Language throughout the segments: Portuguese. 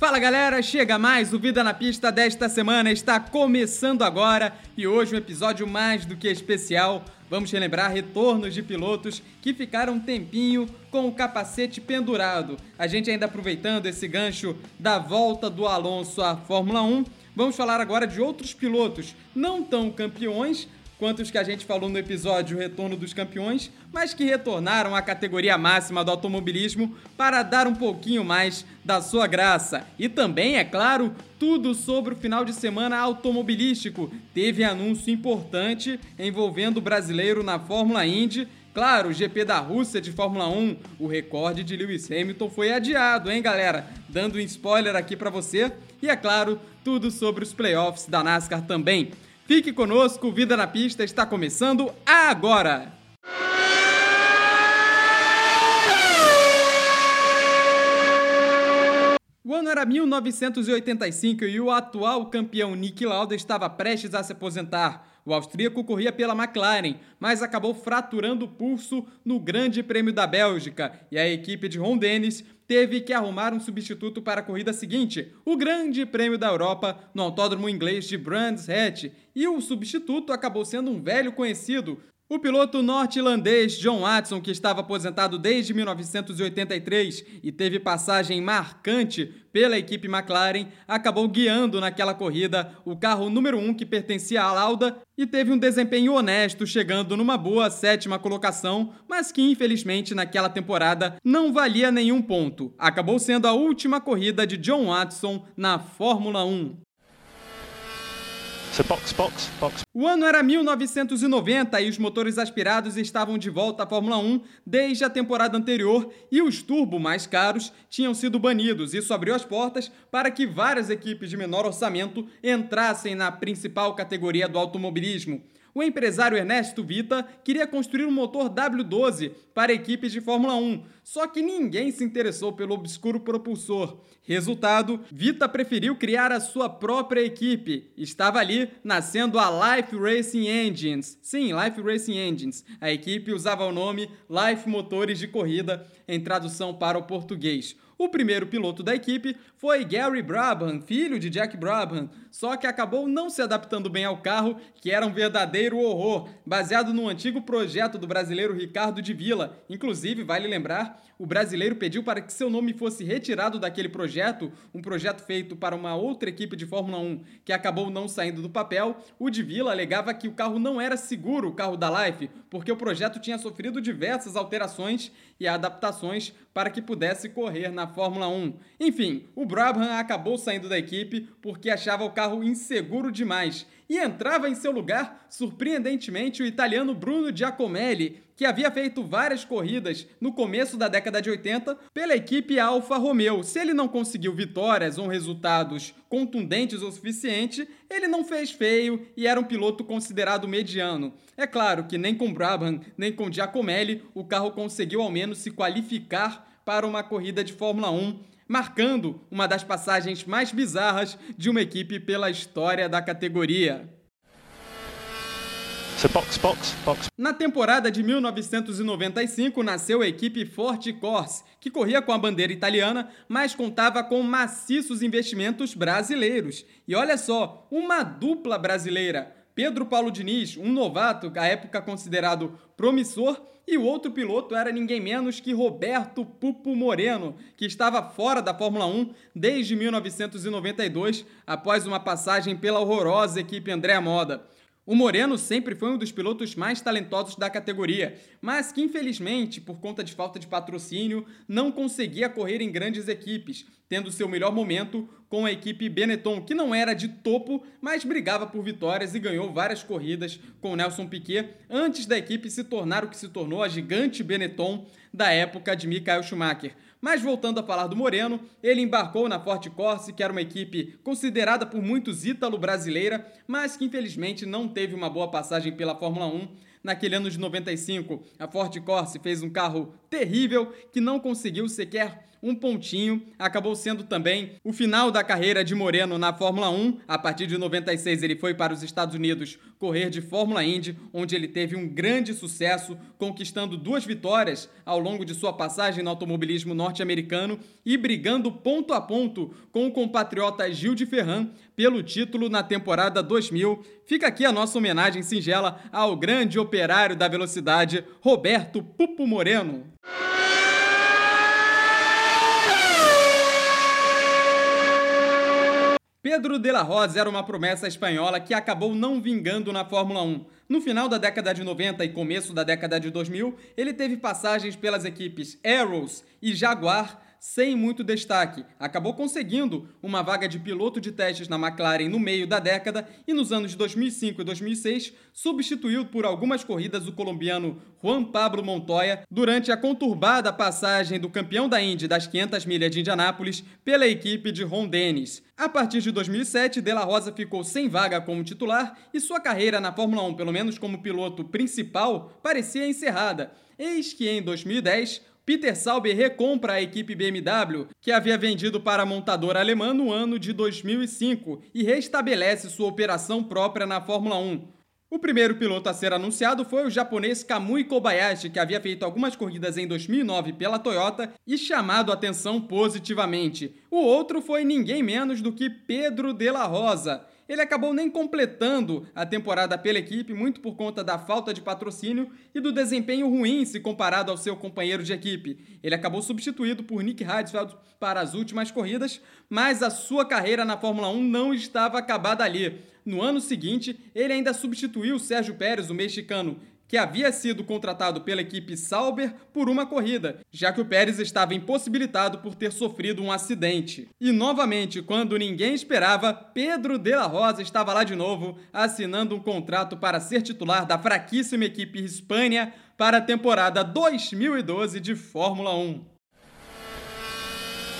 Fala galera, chega mais, o Vida na Pista desta semana está começando agora e hoje um episódio mais do que especial. Vamos relembrar retornos de pilotos que ficaram um tempinho com o capacete pendurado. A gente ainda aproveitando esse gancho da volta do Alonso à Fórmula 1, vamos falar agora de outros pilotos não tão campeões, quanto os que a gente falou no episódio Retorno dos Campeões, mas que retornaram à categoria máxima do automobilismo para dar um pouquinho mais da sua graça. E também, é claro, tudo sobre o final de semana automobilístico. Teve anúncio importante envolvendo o brasileiro na Fórmula Indy. Claro, o GP da Rússia de Fórmula 1, o recorde de Lewis Hamilton foi adiado, hein, galera? Dando um spoiler aqui para você. E é claro, tudo sobre os playoffs da NASCAR também. Fique conosco, Vida na Pista está começando agora! O ano era 1985 e o atual campeão Nick Lauda estava prestes a se aposentar. O austríaco corria pela McLaren, mas acabou fraturando o pulso no Grande Prêmio da Bélgica. E a equipe de Ron Dennis teve que arrumar um substituto para a corrida seguinte, o Grande Prêmio da Europa, no autódromo inglês de Brands Hatch, e o substituto acabou sendo um velho conhecido, o piloto norte-irlandês John Watson, que estava aposentado desde 1983 e teve passagem marcante pela equipe McLaren, acabou guiando naquela corrida o carro número 1 um que pertencia à Lauda e teve um desempenho honesto, chegando numa boa sétima colocação, mas que infelizmente naquela temporada não valia nenhum ponto. Acabou sendo a última corrida de John Watson na Fórmula 1. So box, box, box. O ano era 1990 e os motores aspirados estavam de volta à Fórmula 1 desde a temporada anterior e os turbo mais caros tinham sido banidos. Isso abriu as portas para que várias equipes de menor orçamento entrassem na principal categoria do automobilismo o empresário Ernesto Vita queria construir um motor W12 para equipes de Fórmula 1, só que ninguém se interessou pelo obscuro propulsor. Resultado, Vita preferiu criar a sua própria equipe. Estava ali nascendo a Life Racing Engines. Sim, Life Racing Engines. A equipe usava o nome Life Motores de Corrida em tradução para o português. O primeiro piloto da equipe foi Gary Brabham, filho de Jack Brabham, só que acabou não se adaptando bem ao carro, que era um verdadeiro horror, baseado no antigo projeto do brasileiro Ricardo de Villa. Inclusive, vale lembrar, o brasileiro pediu para que seu nome fosse retirado daquele projeto, um projeto feito para uma outra equipe de Fórmula 1, que acabou não saindo do papel. O de Villa alegava que o carro não era seguro, o carro da Life, porque o projeto tinha sofrido diversas alterações e adaptações para que pudesse correr na Fórmula 1. Enfim, o Brabham acabou saindo da equipe porque achava o carro inseguro demais e entrava em seu lugar, surpreendentemente, o italiano Bruno Giacomelli, que havia feito várias corridas no começo da década de 80 pela equipe Alfa Romeo. Se ele não conseguiu vitórias ou resultados contundentes o suficiente, ele não fez feio e era um piloto considerado mediano. É claro que nem com Brabham, nem com Giacomelli o carro conseguiu ao menos se qualificar para uma corrida de Fórmula 1, marcando uma das passagens mais bizarras de uma equipe pela história da categoria. So box, box, box. Na temporada de 1995 nasceu a equipe Forte Corse, que corria com a bandeira italiana, mas contava com maciços investimentos brasileiros. E olha só, uma dupla brasileira. Pedro Paulo Diniz, um novato, à época considerado promissor, e o outro piloto era ninguém menos que Roberto Pupo Moreno, que estava fora da Fórmula 1 desde 1992, após uma passagem pela horrorosa equipe André Moda. O Moreno sempre foi um dos pilotos mais talentosos da categoria, mas que infelizmente, por conta de falta de patrocínio, não conseguia correr em grandes equipes, tendo seu melhor momento com a equipe Benetton, que não era de topo, mas brigava por vitórias e ganhou várias corridas com Nelson Piquet, antes da equipe se tornar o que se tornou a gigante Benetton da época de Michael Schumacher. Mas voltando a falar do Moreno, ele embarcou na Forte Corse, que era uma equipe considerada por muitos ítalo-brasileira, mas que infelizmente não teve uma boa passagem pela Fórmula 1. Naquele ano de 95, a Forte Corse fez um carro terrível que não conseguiu sequer um pontinho. Acabou sendo também o final da carreira de Moreno na Fórmula 1. A partir de 96 ele foi para os Estados Unidos correr de Fórmula Indy, onde ele teve um grande sucesso, conquistando duas vitórias ao longo de sua passagem no automobilismo norte-americano e brigando ponto a ponto com o compatriota Gil de Ferran pelo título na temporada 2000. Fica aqui a nossa homenagem singela ao grande operário da velocidade, Roberto Pupo Moreno. Pedro de la Rosa era uma promessa espanhola que acabou não vingando na Fórmula 1. No final da década de 90 e começo da década de 2000, ele teve passagens pelas equipes Arrows e Jaguar, sem muito destaque. Acabou conseguindo uma vaga de piloto de testes na McLaren no meio da década e nos anos de 2005 e 2006 substituiu por algumas corridas o colombiano Juan Pablo Montoya durante a conturbada passagem do campeão da Indy das 500 milhas de Indianápolis pela equipe de Ron Dennis. A partir de 2007, De La Rosa ficou sem vaga como titular e sua carreira na Fórmula 1, pelo menos como piloto principal, parecia encerrada. Eis que em 2010 Peter Sauber recompra a equipe BMW, que havia vendido para a montadora alemã no ano de 2005, e restabelece sua operação própria na Fórmula 1. O primeiro piloto a ser anunciado foi o japonês Kamui Kobayashi, que havia feito algumas corridas em 2009 pela Toyota e chamado atenção positivamente. O outro foi ninguém menos do que Pedro de la Rosa. Ele acabou nem completando a temporada pela equipe, muito por conta da falta de patrocínio e do desempenho ruim se comparado ao seu companheiro de equipe. Ele acabou substituído por Nick Heidfeld para as últimas corridas, mas a sua carreira na Fórmula 1 não estava acabada ali. No ano seguinte, ele ainda substituiu Sérgio Pérez, o mexicano, que havia sido contratado pela equipe Sauber por uma corrida, já que o Pérez estava impossibilitado por ter sofrido um acidente. E novamente, quando ninguém esperava, Pedro de la Rosa estava lá de novo, assinando um contrato para ser titular da fraquíssima equipe Hispânia para a temporada 2012 de Fórmula 1.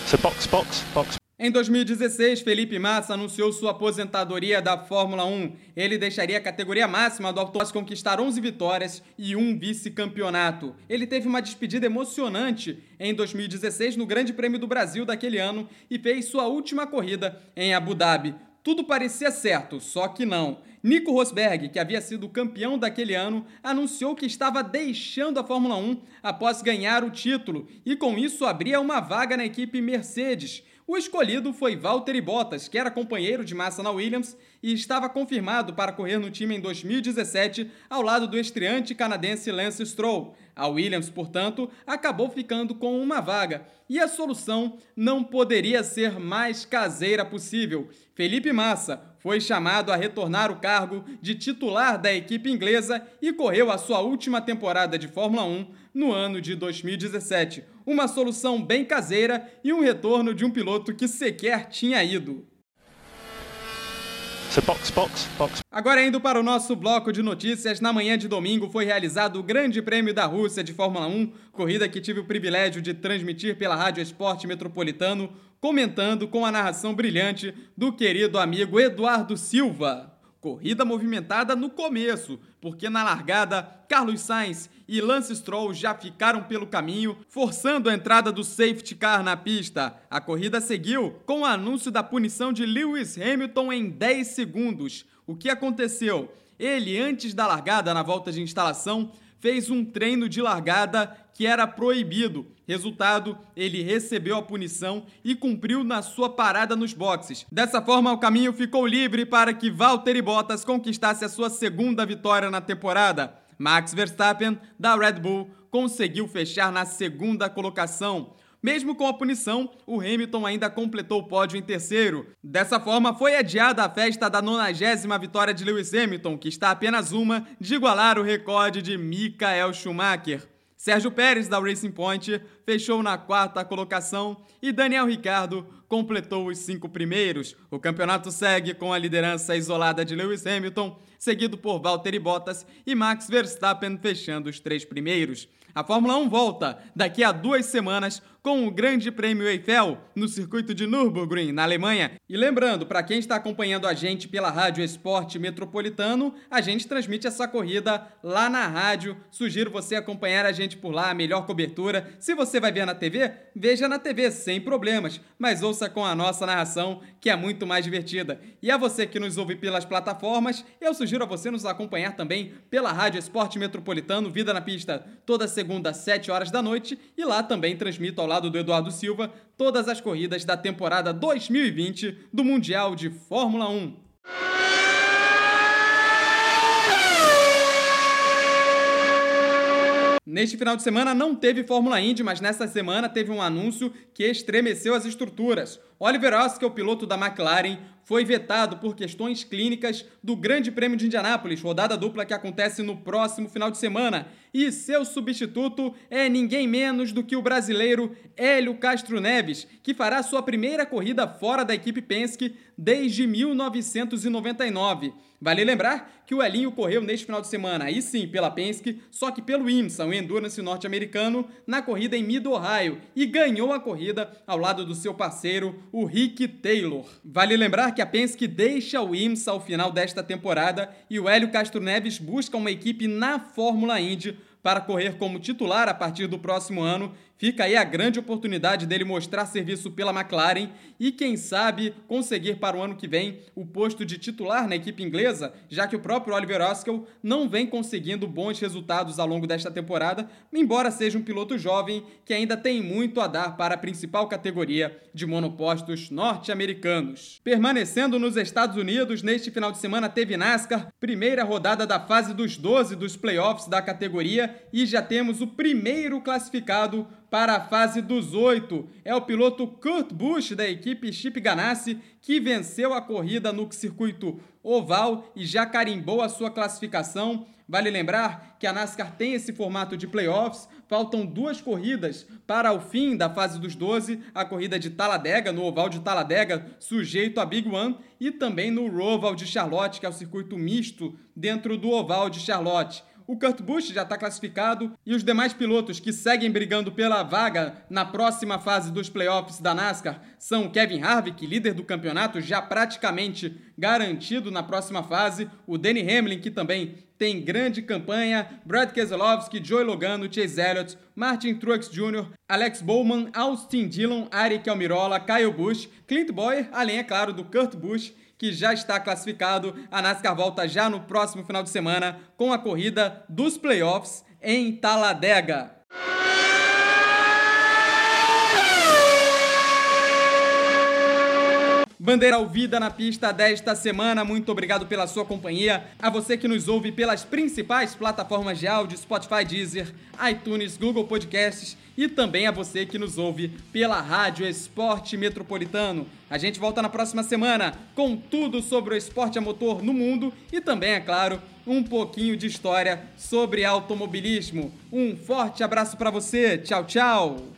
So box, box, box. Em 2016, Felipe Massa anunciou sua aposentadoria da Fórmula 1. Ele deixaria a categoria máxima do auto conquistar 11 vitórias e um vice-campeonato. Ele teve uma despedida emocionante em 2016 no Grande Prêmio do Brasil daquele ano e fez sua última corrida em Abu Dhabi. Tudo parecia certo, só que não. Nico Rosberg, que havia sido campeão daquele ano, anunciou que estava deixando a Fórmula 1 após ganhar o título e com isso abria uma vaga na equipe Mercedes. O escolhido foi Valtteri Bottas, que era companheiro de Massa na Williams e estava confirmado para correr no time em 2017 ao lado do estreante canadense Lance Stroll. A Williams, portanto, acabou ficando com uma vaga e a solução não poderia ser mais caseira possível. Felipe Massa foi chamado a retornar o cargo de titular da equipe inglesa e correu a sua última temporada de Fórmula 1 no ano de 2017. Uma solução bem caseira e um retorno de um piloto que sequer tinha ido. So box, box, box. Agora indo para o nosso bloco de notícias, na manhã de domingo foi realizado o Grande Prêmio da Rússia de Fórmula 1, corrida que tive o privilégio de transmitir pela Rádio Esporte Metropolitano, comentando com a narração brilhante do querido amigo Eduardo Silva. Corrida movimentada no começo, porque na largada, Carlos Sainz e Lance Stroll já ficaram pelo caminho, forçando a entrada do safety car na pista. A corrida seguiu com o anúncio da punição de Lewis Hamilton em 10 segundos. O que aconteceu? Ele, antes da largada, na volta de instalação, fez um treino de largada que era proibido. Resultado, ele recebeu a punição e cumpriu na sua parada nos boxes. Dessa forma, o caminho ficou livre para que Valtteri Bottas conquistasse a sua segunda vitória na temporada. Max Verstappen, da Red Bull, conseguiu fechar na segunda colocação. Mesmo com a punição, o Hamilton ainda completou o pódio em terceiro. Dessa forma, foi adiada a festa da 90 vitória de Lewis Hamilton, que está apenas uma de igualar o recorde de Michael Schumacher. Sérgio Pérez, da Racing Point, fechou na quarta colocação e Daniel Ricardo completou os cinco primeiros. O campeonato segue com a liderança isolada de Lewis Hamilton, seguido por Valtteri Bottas e Max Verstappen fechando os três primeiros. A Fórmula 1 volta daqui a duas semanas com o Grande Prêmio Eiffel no circuito de Nürburgring, na Alemanha. E lembrando, para quem está acompanhando a gente pela Rádio Esporte Metropolitano, a gente transmite essa corrida lá na rádio. Sugiro você acompanhar a gente por lá, a melhor cobertura. Se você vai ver na TV, veja na TV sem problemas, mas ouça com a nossa narração, que é muito mais divertida. E a você que nos ouve pelas plataformas, eu sugiro a você nos acompanhar também pela Rádio Esporte Metropolitano, Vida na Pista, toda segunda às 7 horas da noite, e lá também transmito ao lado do Eduardo Silva todas as corridas da temporada 2020 do Mundial de Fórmula 1. Neste final de semana não teve Fórmula Indy, mas nesta semana teve um anúncio que estremeceu as estruturas. Oliver Askew, piloto da McLaren, foi vetado por questões clínicas do Grande Prêmio de Indianápolis, rodada dupla que acontece no próximo final de semana. E seu substituto é ninguém menos do que o brasileiro Hélio Castro Neves, que fará sua primeira corrida fora da equipe Penske desde 1999. Vale lembrar que o Elinho correu neste final de semana, aí sim pela Penske, só que pelo IMSA, o Endurance norte-americano, na corrida em Mid-Ohio e ganhou a corrida ao lado do seu parceiro, o Rick Taylor. Vale lembrar que a Penske deixa o IMSA ao final desta temporada e o Hélio Castro Neves busca uma equipe na Fórmula Indy para correr como titular a partir do próximo ano Fica aí a grande oportunidade dele mostrar serviço pela McLaren e, quem sabe, conseguir para o ano que vem o posto de titular na equipe inglesa, já que o próprio Oliver Askew não vem conseguindo bons resultados ao longo desta temporada, embora seja um piloto jovem que ainda tem muito a dar para a principal categoria de monopostos norte-americanos. Permanecendo nos Estados Unidos, neste final de semana teve NASCAR, primeira rodada da fase dos 12 dos playoffs da categoria e já temos o primeiro classificado para a fase dos oito. É o piloto Kurt Busch da equipe Chip Ganassi que venceu a corrida no circuito oval e já carimbou a sua classificação. Vale lembrar que a NASCAR tem esse formato de playoffs. Faltam duas corridas para o fim da fase dos 12, a corrida de Talladega, no oval de Talladega, sujeito a Big One, e também no Roval de Charlotte, que é o circuito misto dentro do oval de Charlotte. O Kurt Busch já está classificado e os demais pilotos que seguem brigando pela vaga na próxima fase dos playoffs da NASCAR são Kevin Harvick, líder do campeonato, já praticamente garantido na próxima fase, o Danny Hamlin, que também tem grande campanha, Brad Keselowski, Joey Logano, Chase Elliott, Martin Truex Jr., Alex Bowman, Austin Dillon, Eric Almirola, Kyle Busch, Clint Boyer, além, é claro, do Kurt Busch que já está classificado. A NASCAR volta já no próximo final de semana com a corrida dos playoffs em Talladega. Bandeira ouvida na pista desta semana, muito obrigado pela sua companhia. A você que nos ouve pelas principais plataformas de áudio, Spotify, Deezer, iTunes, Google Podcasts e também a você que nos ouve pela Rádio Esporte Metropolitano. A gente volta na próxima semana com tudo sobre o esporte a motor no mundo e também, é claro, um pouquinho de história sobre automobilismo. Um forte abraço para você. Tchau, tchau.